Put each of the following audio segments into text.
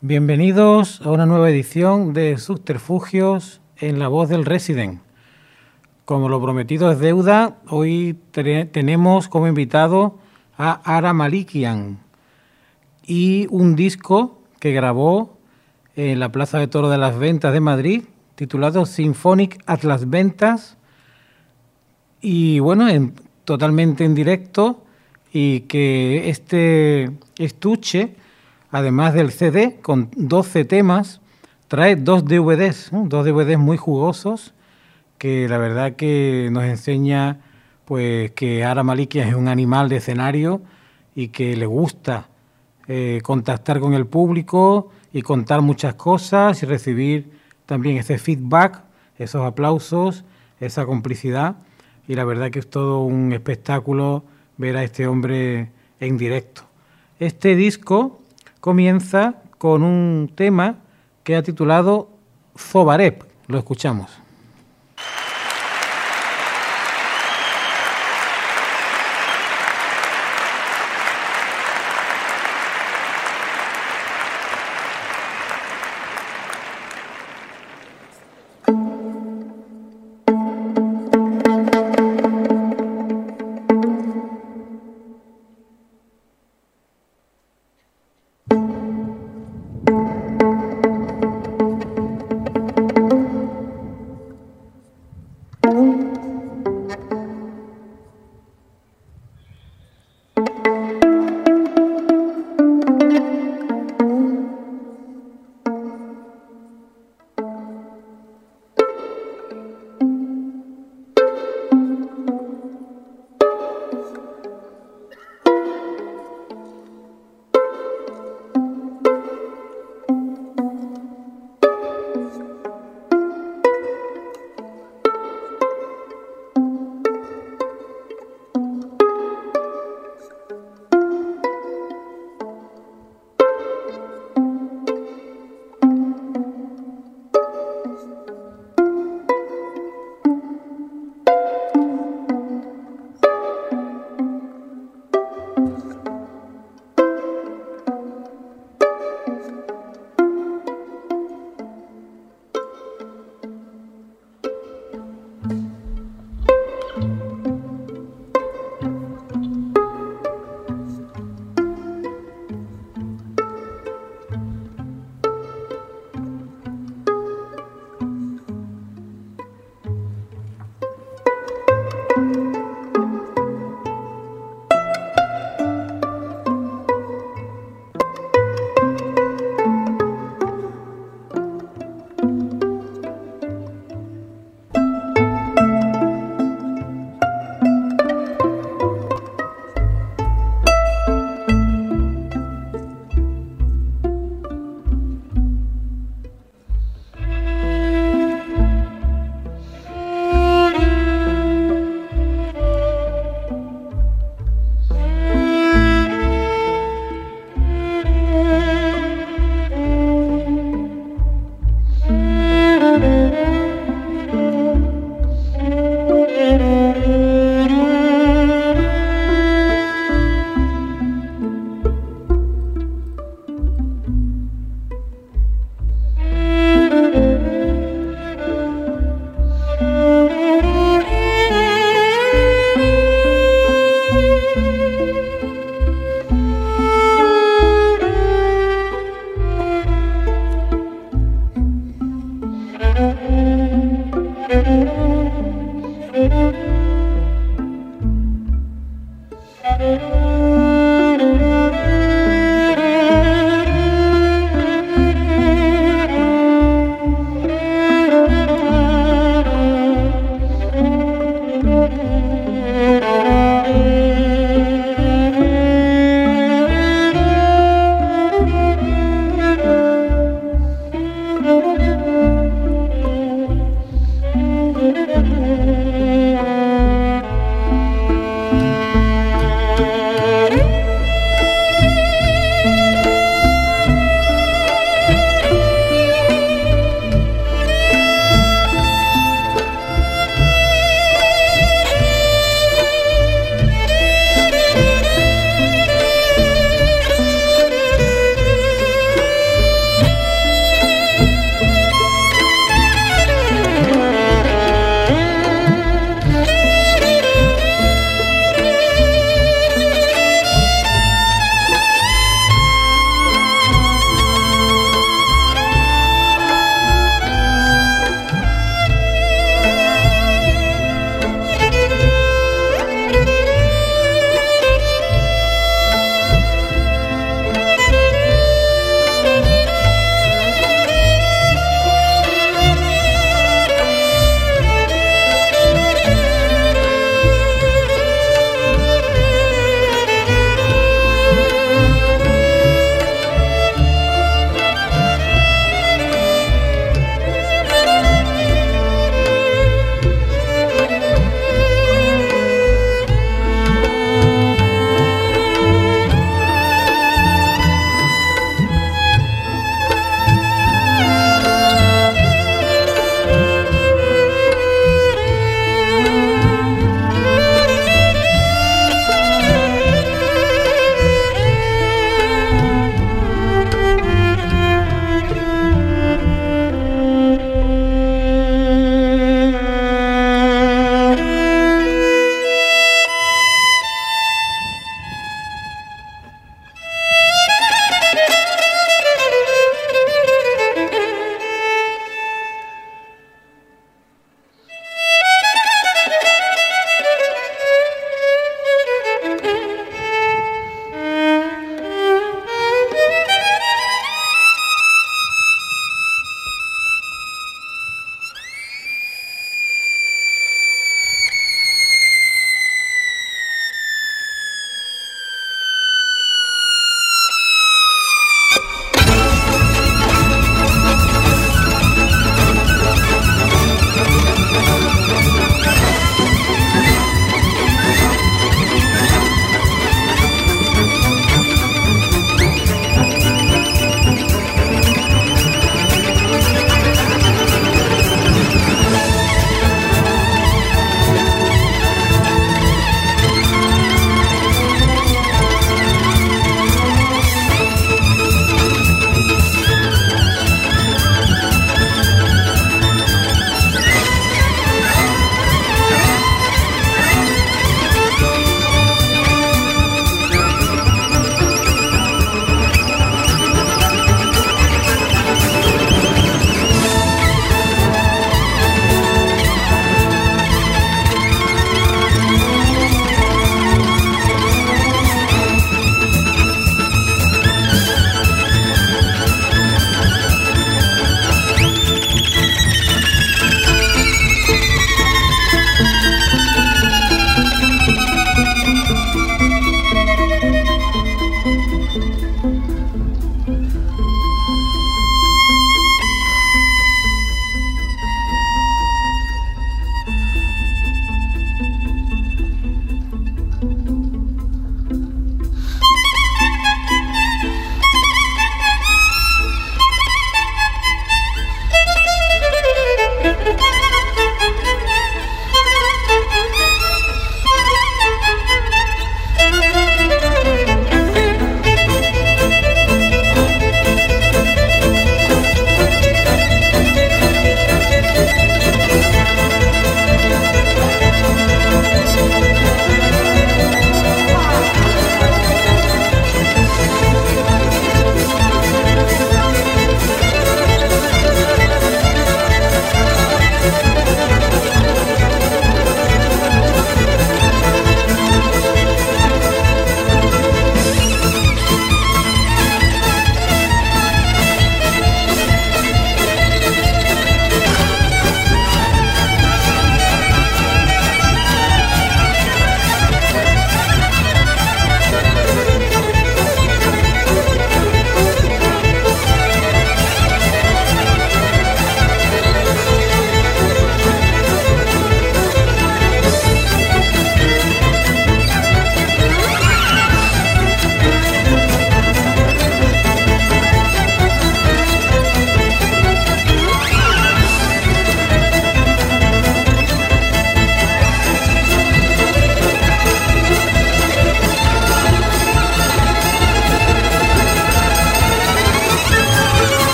Bienvenidos a una nueva edición de Subterfugios en la voz del Resident. Como lo prometido es deuda, hoy tenemos como invitado a Ara Malikian y un disco que grabó en la Plaza de Toro de las Ventas de Madrid, titulado Symphonic Atlas Ventas, y bueno, totalmente en directo, y que este estuche además del CD, con 12 temas, trae dos DVDs, dos DVDs muy jugosos, que la verdad que nos enseña pues que Ara Malikia es un animal de escenario y que le gusta eh, contactar con el público y contar muchas cosas y recibir también ese feedback, esos aplausos, esa complicidad. Y la verdad que es todo un espectáculo ver a este hombre en directo. Este disco comienza con un tema que ha titulado Zobarep. Lo escuchamos.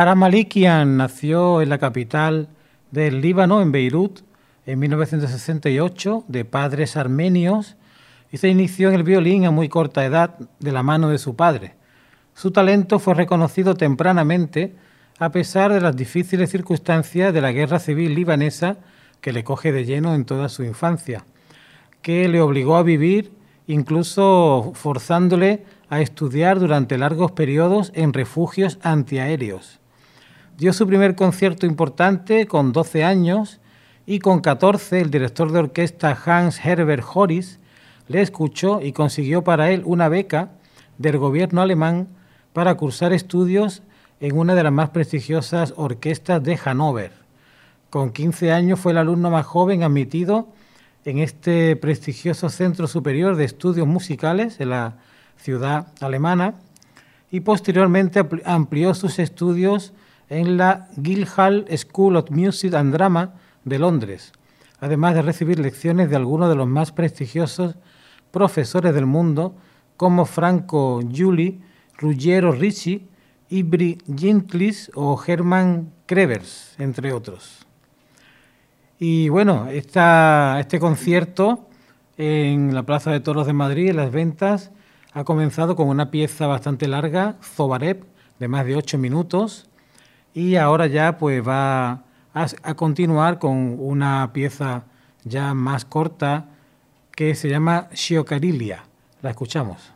Aramalikian nació en la capital del Líbano, en Beirut, en 1968, de padres armenios, y se inició en el violín a muy corta edad de la mano de su padre. Su talento fue reconocido tempranamente a pesar de las difíciles circunstancias de la guerra civil libanesa que le coge de lleno en toda su infancia, que le obligó a vivir incluso forzándole a estudiar durante largos periodos en refugios antiaéreos. Dio su primer concierto importante con 12 años y con 14 el director de orquesta Hans Herbert Horis le escuchó y consiguió para él una beca del gobierno alemán para cursar estudios en una de las más prestigiosas orquestas de Hannover. Con 15 años fue el alumno más joven admitido en este prestigioso Centro Superior de Estudios Musicales en la ciudad alemana y posteriormente amplió sus estudios en la Guildhall School of Music and Drama de Londres, además de recibir lecciones de algunos de los más prestigiosos profesores del mundo como Franco Giuli, Ruggiero Ricci, Ibri Gintlis o Hermann Krevers, entre otros. Y bueno, este concierto en la Plaza de Toros de Madrid, en las ventas, ha comenzado con una pieza bastante larga, Zobarep, de más de ocho minutos, y ahora ya pues va a, continuar con una pieza ya más corta que se llama Shiokarilia. La escuchamos.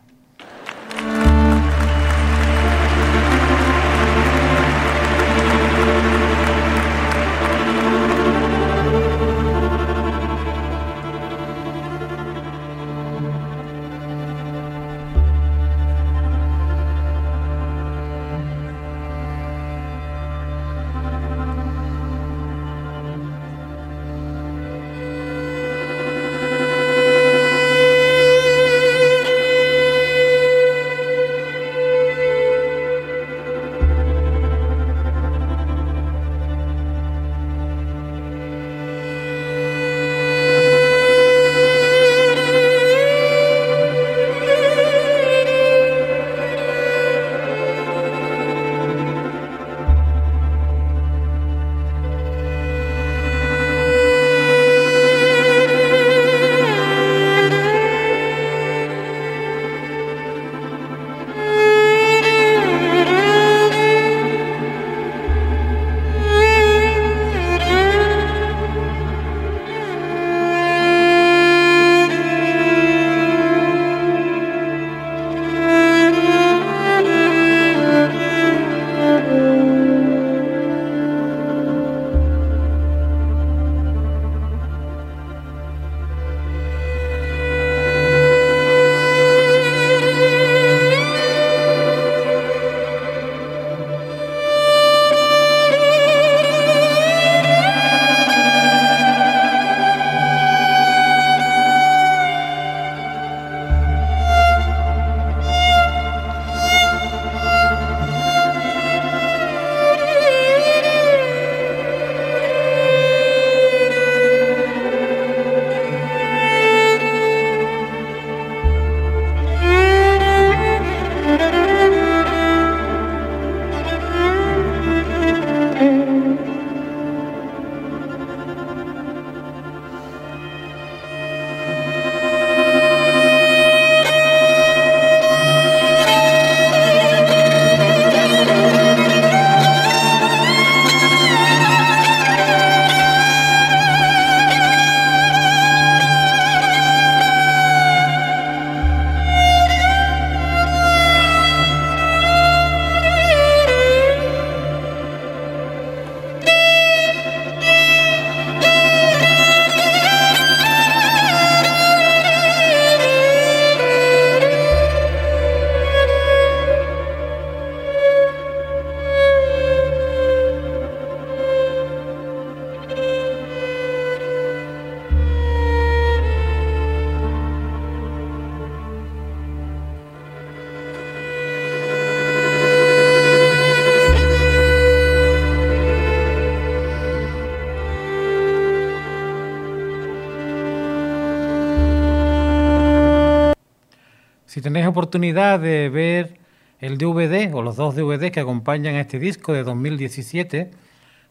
Tenéis oportunidad de ver el DVD o los dos DVDs que acompañan a este disco de 2017,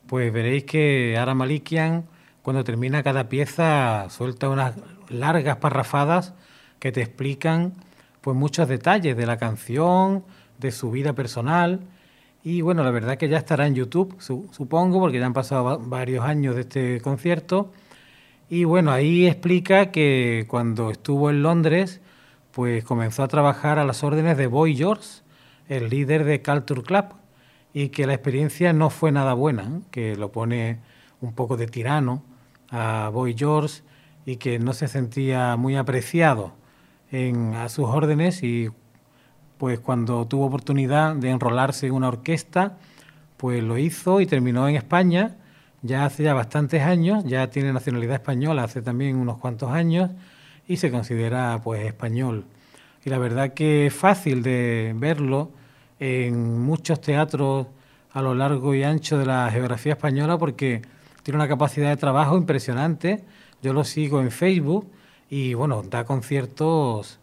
pues veréis que Ara Malikian, cuando termina cada pieza, suelta unas largas parrafadas que te explican pues muchos detalles de la canción, de su vida personal. Y bueno, la verdad que ya estará en YouTube, supongo, porque ya han pasado varios años de este concierto. Y bueno, ahí explica que cuando estuvo en Londres, pues comenzó a trabajar a las órdenes de Boy George, el líder de Culture Club, y que la experiencia no fue nada buena, que lo pone un poco de tirano a Boy George y que no se sentía muy apreciado en, a sus órdenes y pues cuando tuvo oportunidad de enrolarse en una orquesta, pues lo hizo y terminó en España, ya hace ya bastantes años, ya tiene nacionalidad española hace también unos cuantos años y se considera pues español. Y la verdad que es fácil de verlo en muchos teatros a lo largo y ancho de la geografía española porque tiene una capacidad de trabajo impresionante. Yo lo sigo en Facebook y bueno, da conciertos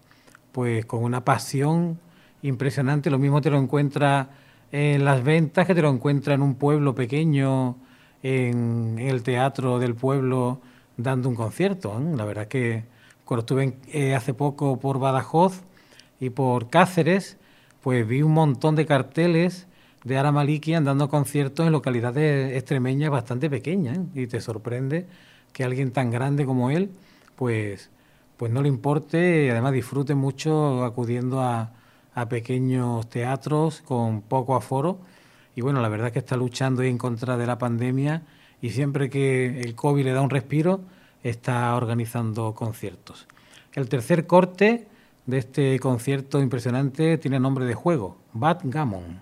pues con una pasión impresionante. Lo mismo te lo encuentra en las ventas que te lo encuentra en un pueblo pequeño, en, el teatro del pueblo, dando un concierto. La verdad que cuando estuve eh, hace poco por Badajoz y por Cáceres, pues vi un montón de carteles de Ara Maliki dando conciertos en localidades extremeñas bastante pequeñas ¿eh? y te sorprende que alguien tan grande como él pues pues no le importe y además disfrute mucho acudiendo a, a pequeños teatros con poco aforo y bueno la verdad es que está luchando en contra de la pandemia y siempre que el COVID le da un respiro está organizando conciertos. El tercer corte de este concierto impresionante tiene nombre de juego, Bad Gammon.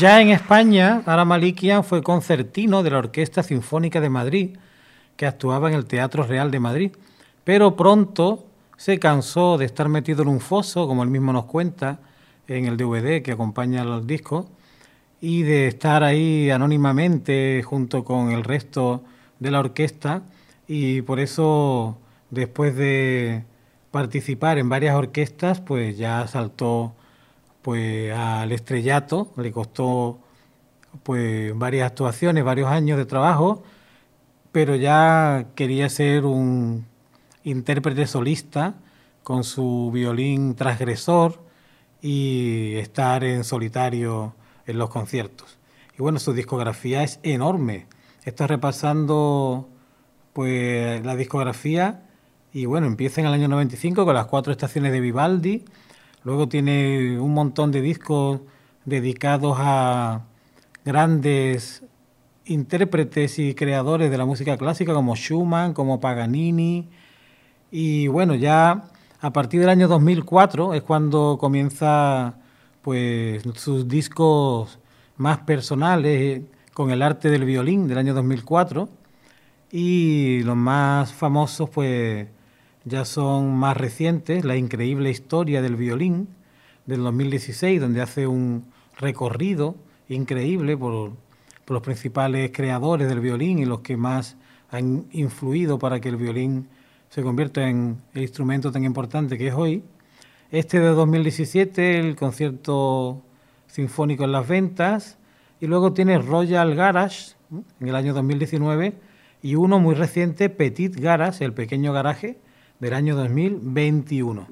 Ya en España, Ara Malikian fue concertino de la Orquesta Sinfónica de Madrid, que actuaba en el Teatro Real de Madrid, pero pronto se cansó de estar metido en un foso, como él mismo nos cuenta en el DVD que acompaña al disco, y de estar ahí anónimamente junto con el resto de la orquesta, y por eso después de participar en varias orquestas, pues ya saltó pues al estrellato, le costó pues varias actuaciones, varios años de trabajo, pero ya quería ser un intérprete solista con su violín transgresor y estar en solitario en los conciertos. Y bueno, su discografía es enorme. Está repasando pues la discografía y bueno, empieza en el año 95 con las cuatro estaciones de Vivaldi, luego tiene un montón de discos dedicados a grandes intérpretes y creadores de la música clásica como Schumann, como Paganini. Y bueno, ya a partir del año 2004 es cuando comienza pues sus discos más personales con el arte del violín del año 2004 y los más famosos pues ya son más recientes, La increíble historia del violín del 2016, donde hace un recorrido increíble por, los principales creadores del violín y los que más han influido para que el violín se convierta en el instrumento tan importante que es hoy. Este de 2017, el concierto sinfónico en las ventas, y luego tiene Royal Garage en el año 2019 y uno muy reciente, Petit Garage, el pequeño garaje, del año 2021.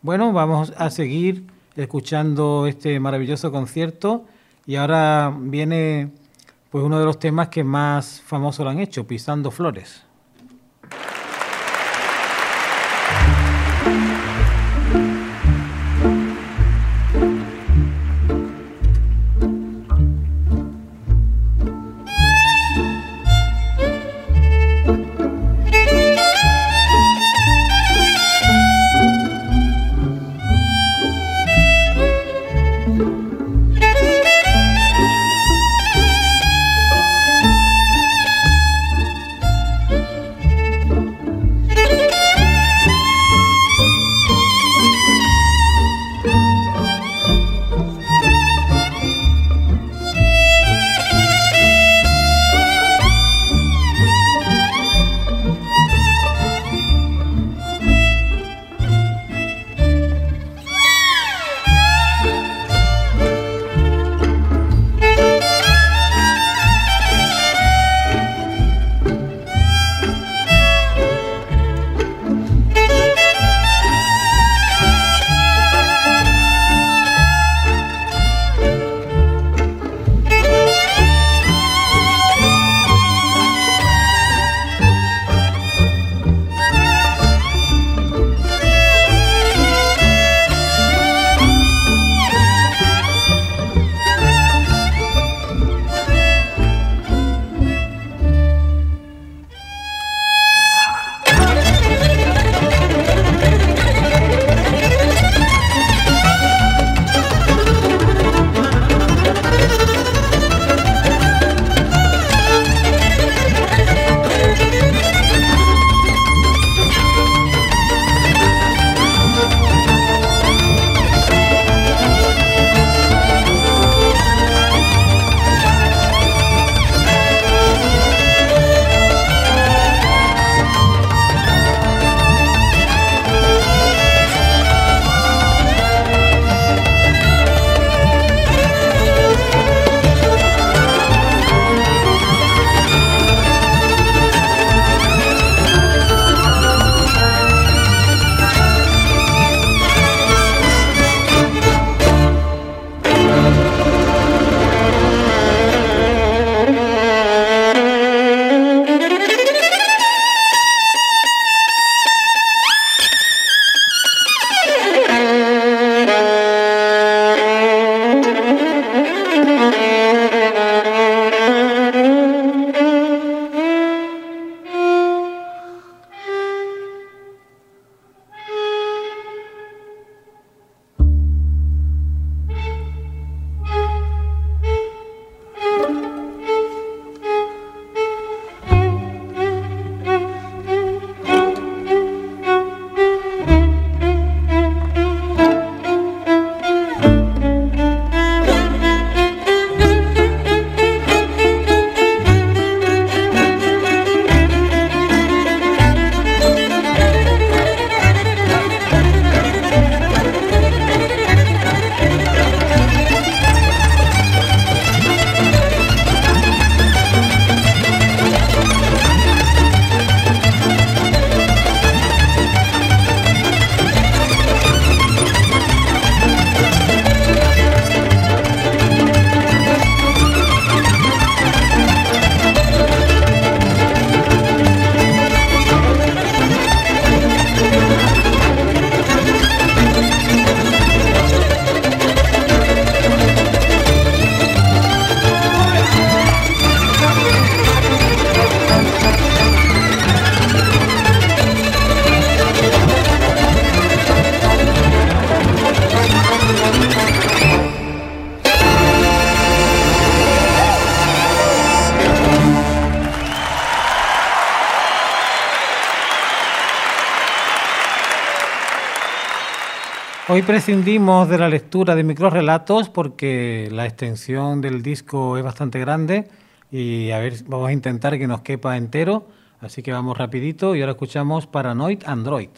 Bueno, vamos a seguir escuchando este maravilloso concierto y ahora viene pues uno de los temas que más famoso lo han hecho, Pisando Flores. Hoy prescindimos de la lectura de microrelatos porque la extensión del disco es bastante grande y a ver, vamos a intentar que nos quepa entero, así que vamos rapidito y ahora escuchamos Paranoid Android.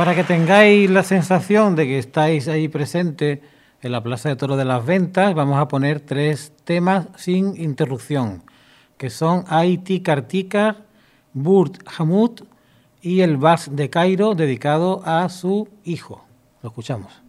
Para que tengáis la sensación de que estáis ahí presente en la Plaza de Toro de las Ventas, vamos a poner tres temas sin interrupción, que son Haiti Kartikar, Burt Hamut y el Vals de Cairo dedicado a su hijo. Lo escuchamos.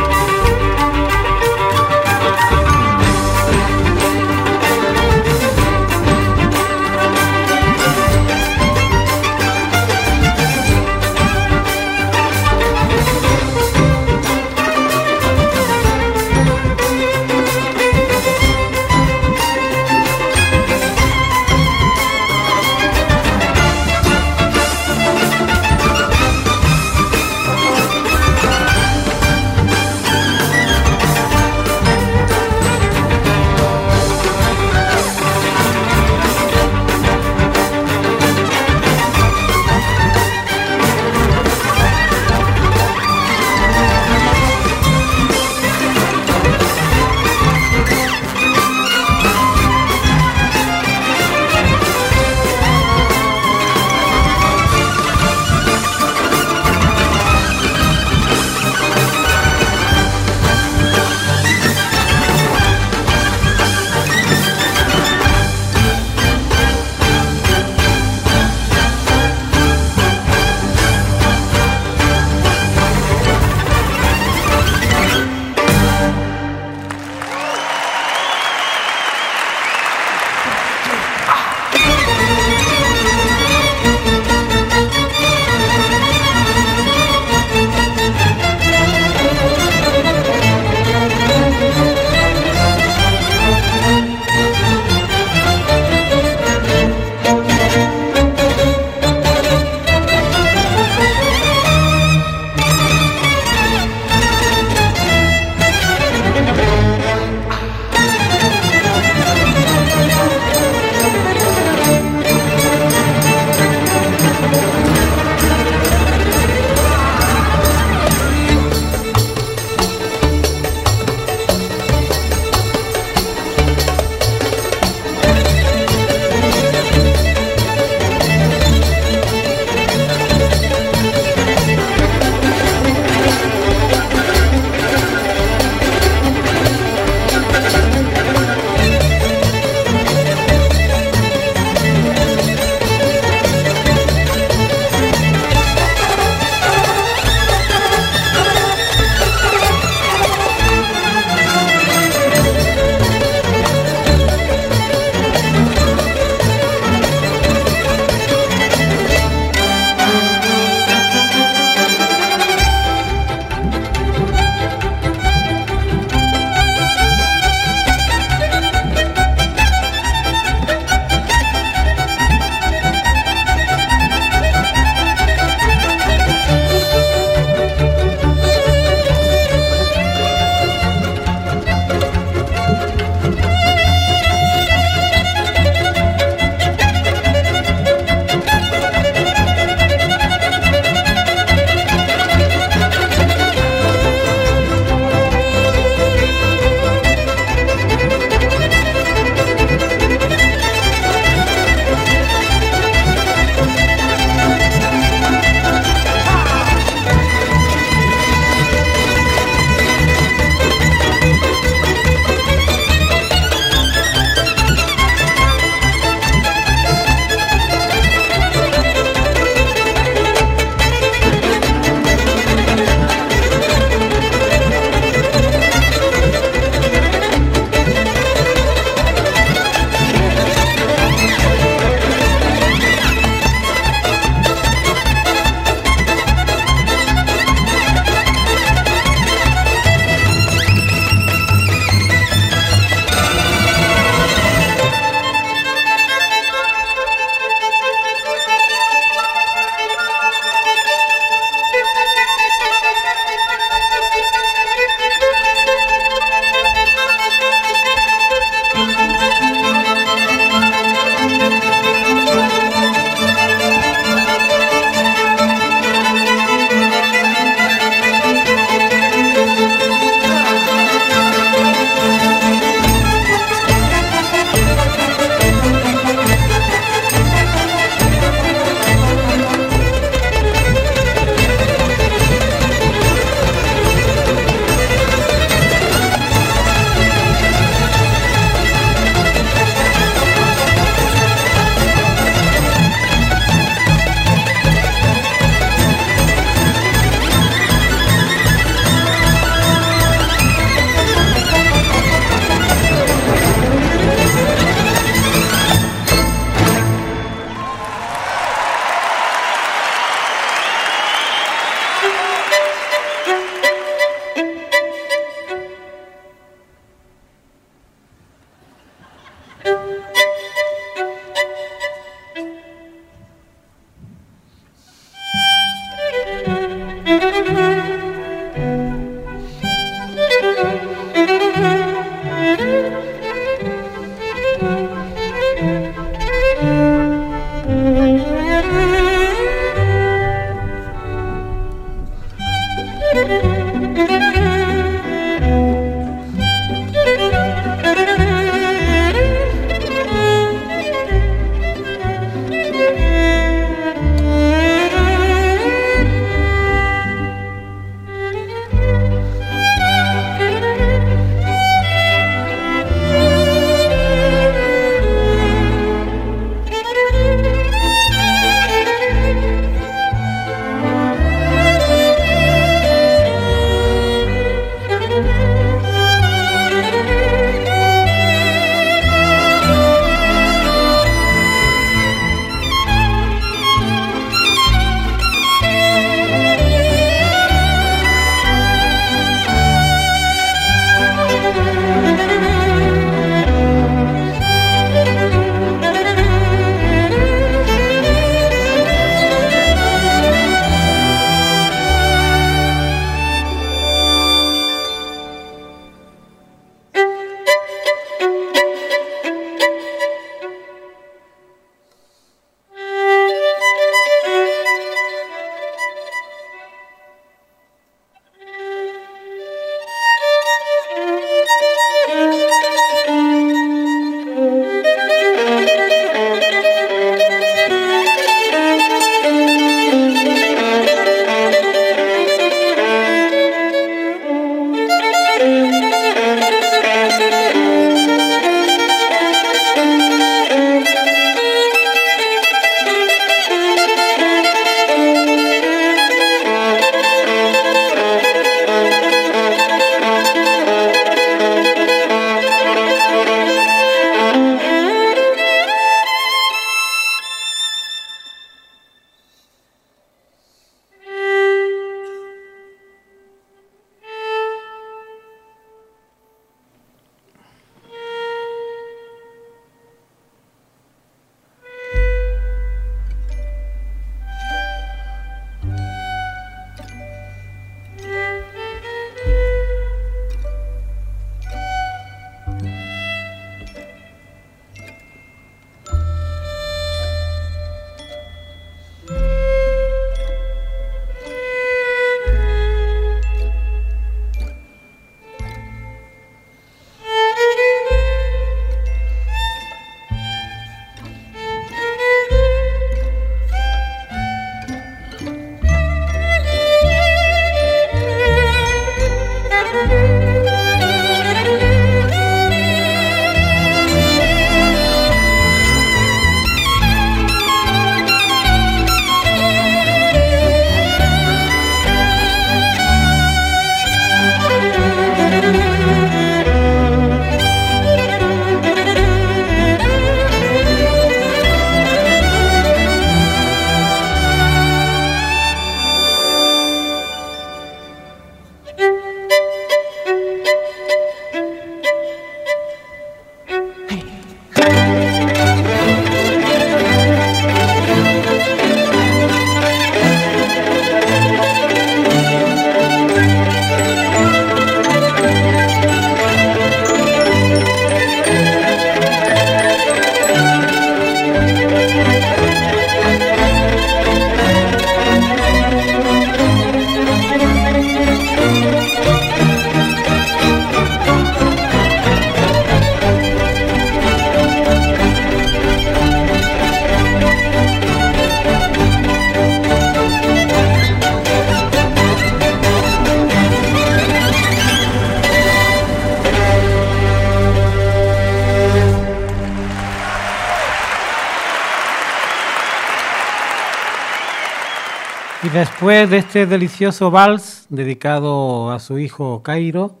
Después de este delicioso vals dedicado a su hijo Cairo,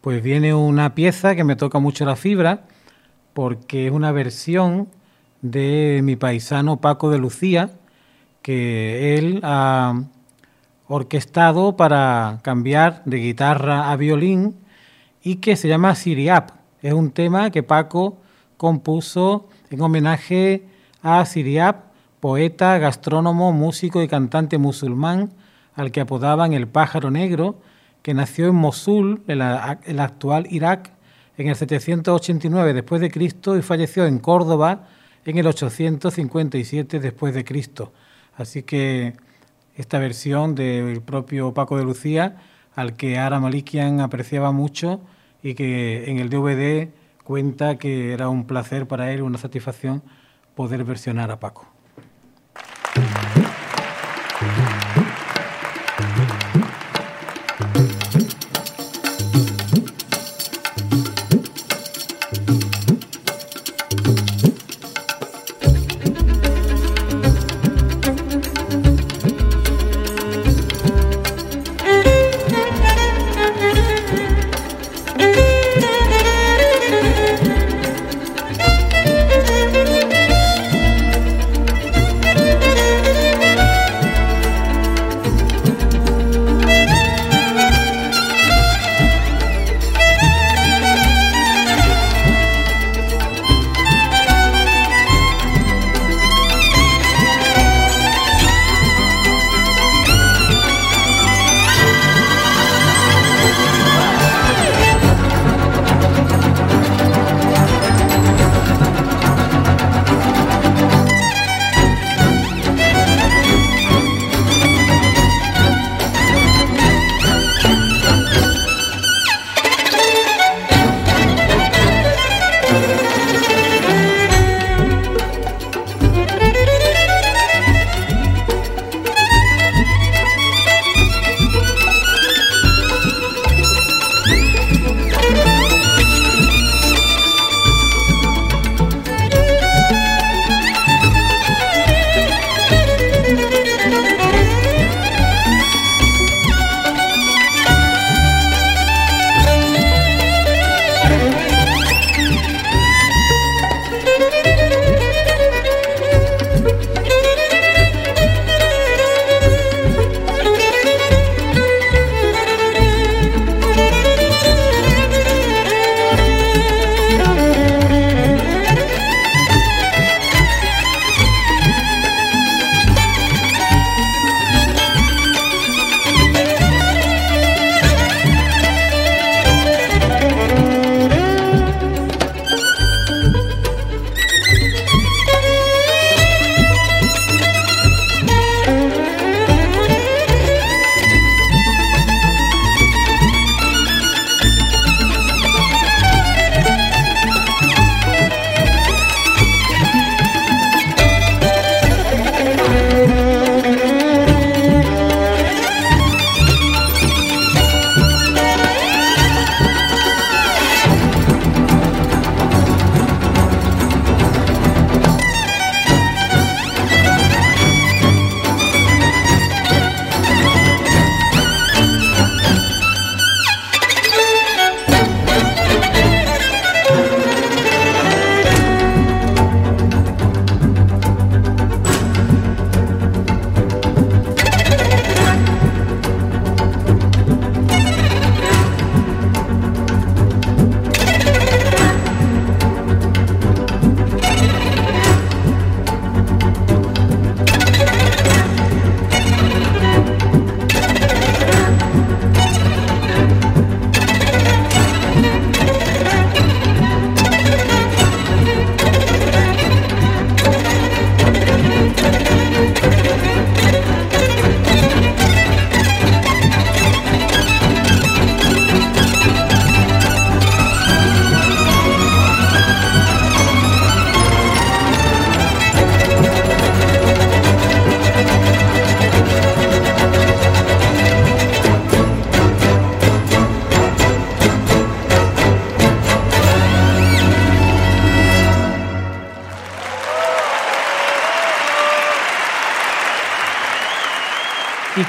pues viene una pieza que me toca mucho la fibra, porque es una versión de mi paisano Paco de Lucía, que él ha orquestado para cambiar de guitarra a violín y que se llama Siriap. Es un tema que Paco compuso en homenaje a Siriap, poeta, gastrónomo, músico y cantante musulmán, al que apodaban el pájaro negro, que nació en Mosul, el actual Irak, en el 789 después de Cristo y falleció en Córdoba en el 857 después de Cristo. Así que esta versión del propio Paco de Lucía, al que Ara Malikian apreciaba mucho y que en el DVD cuenta que era un placer para él, una satisfacción poder versionar a Paco. Y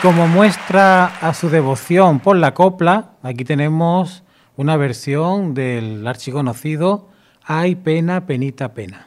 como muestra a su devoción por la copla, aquí tenemos una versión del archiconocido Ay pena, penita, pena.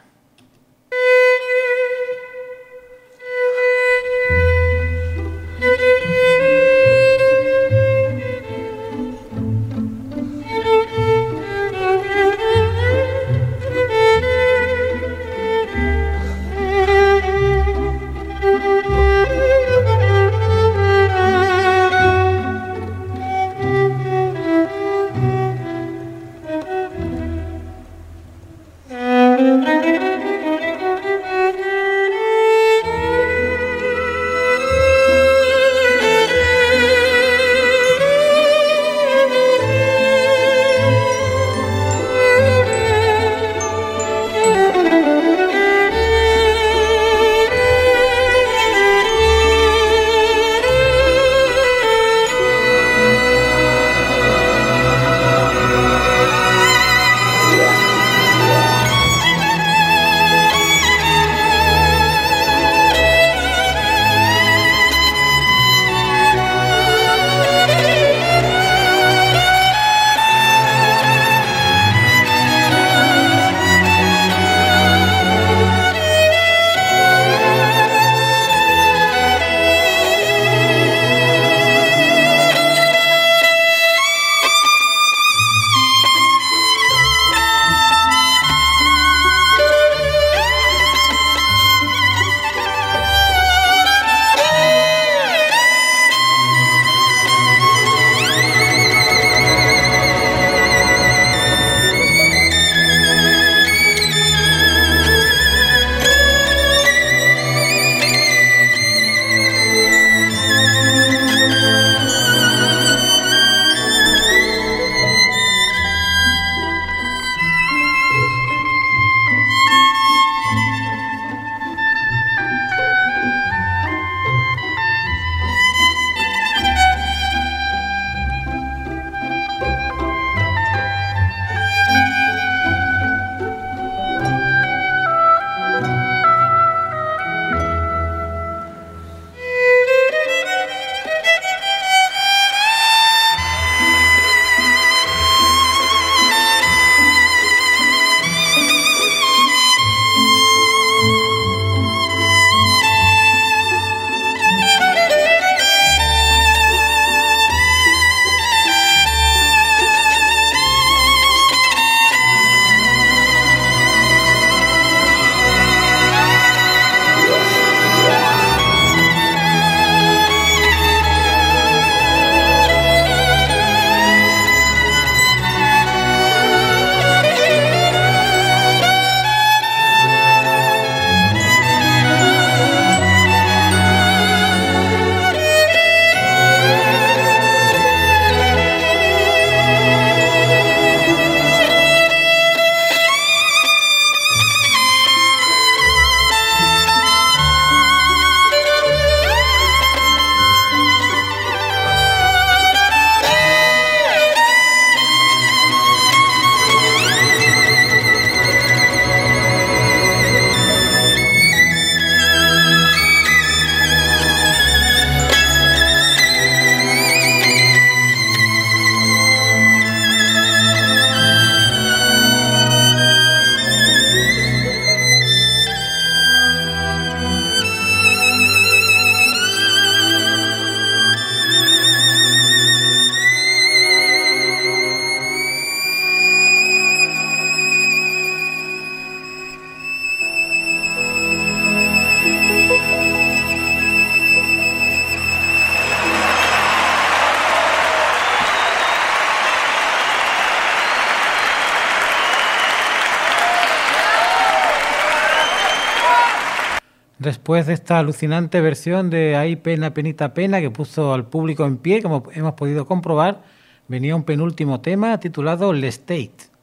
Después de esta alucinante versión de Hay pena, penita, pena que puso al público en pie, como hemos podido comprobar, venía un penúltimo tema titulado Le State.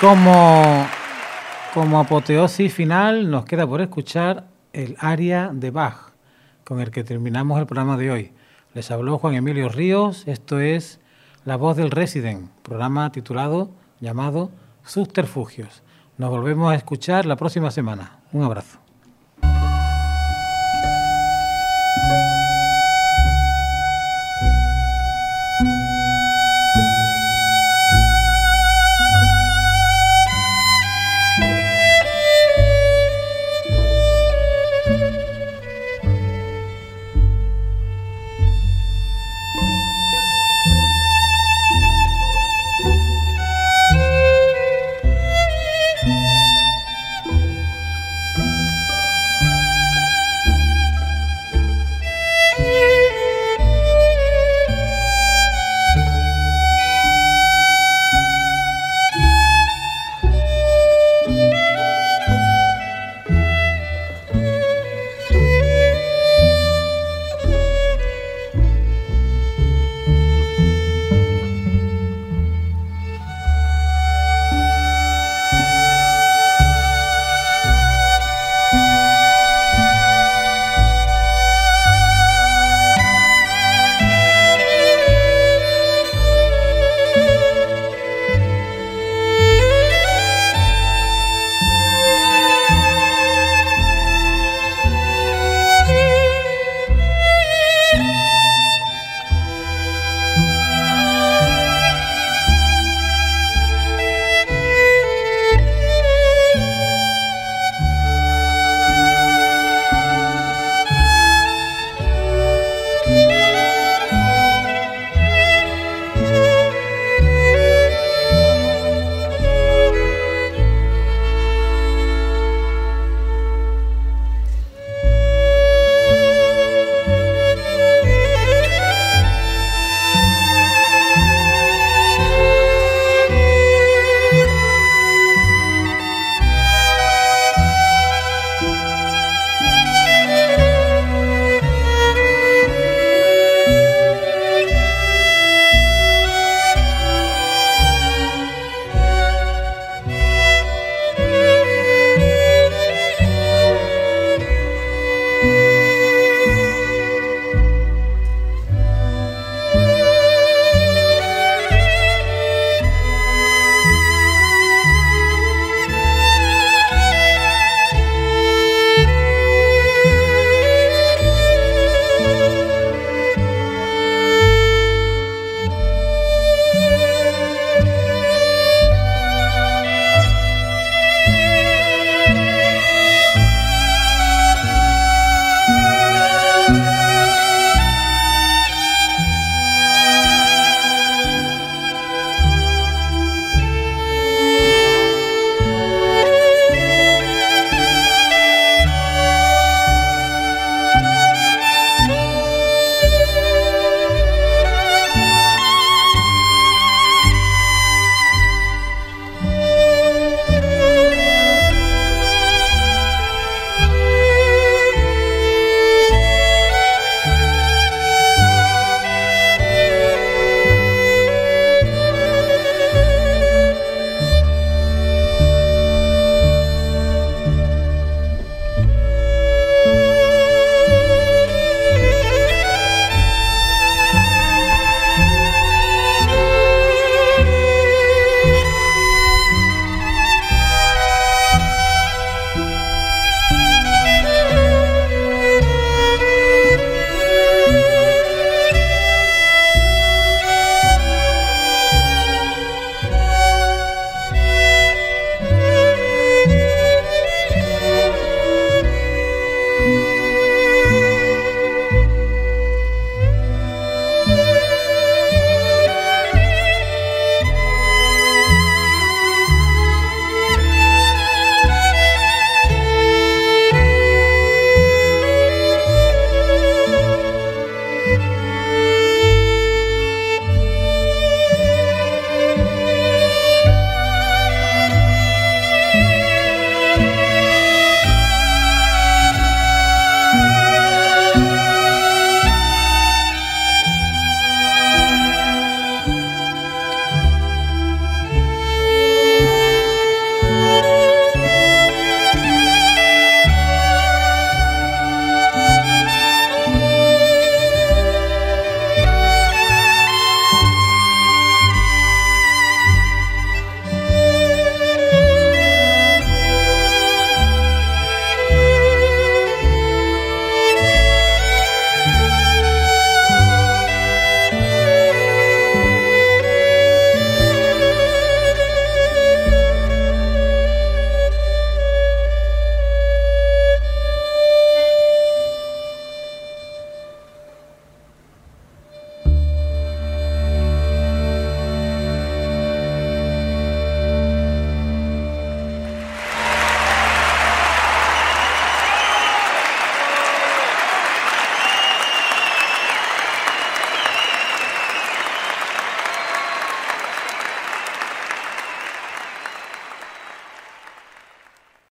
Como, como apoteosis final nos queda por escuchar el aria de Bach, con el que terminamos el programa de hoy. Les habló Juan Emilio Ríos, esto es La voz del Resident, programa titulado, llamado Subterfugios. Nos volvemos a escuchar la próxima semana. Un abrazo.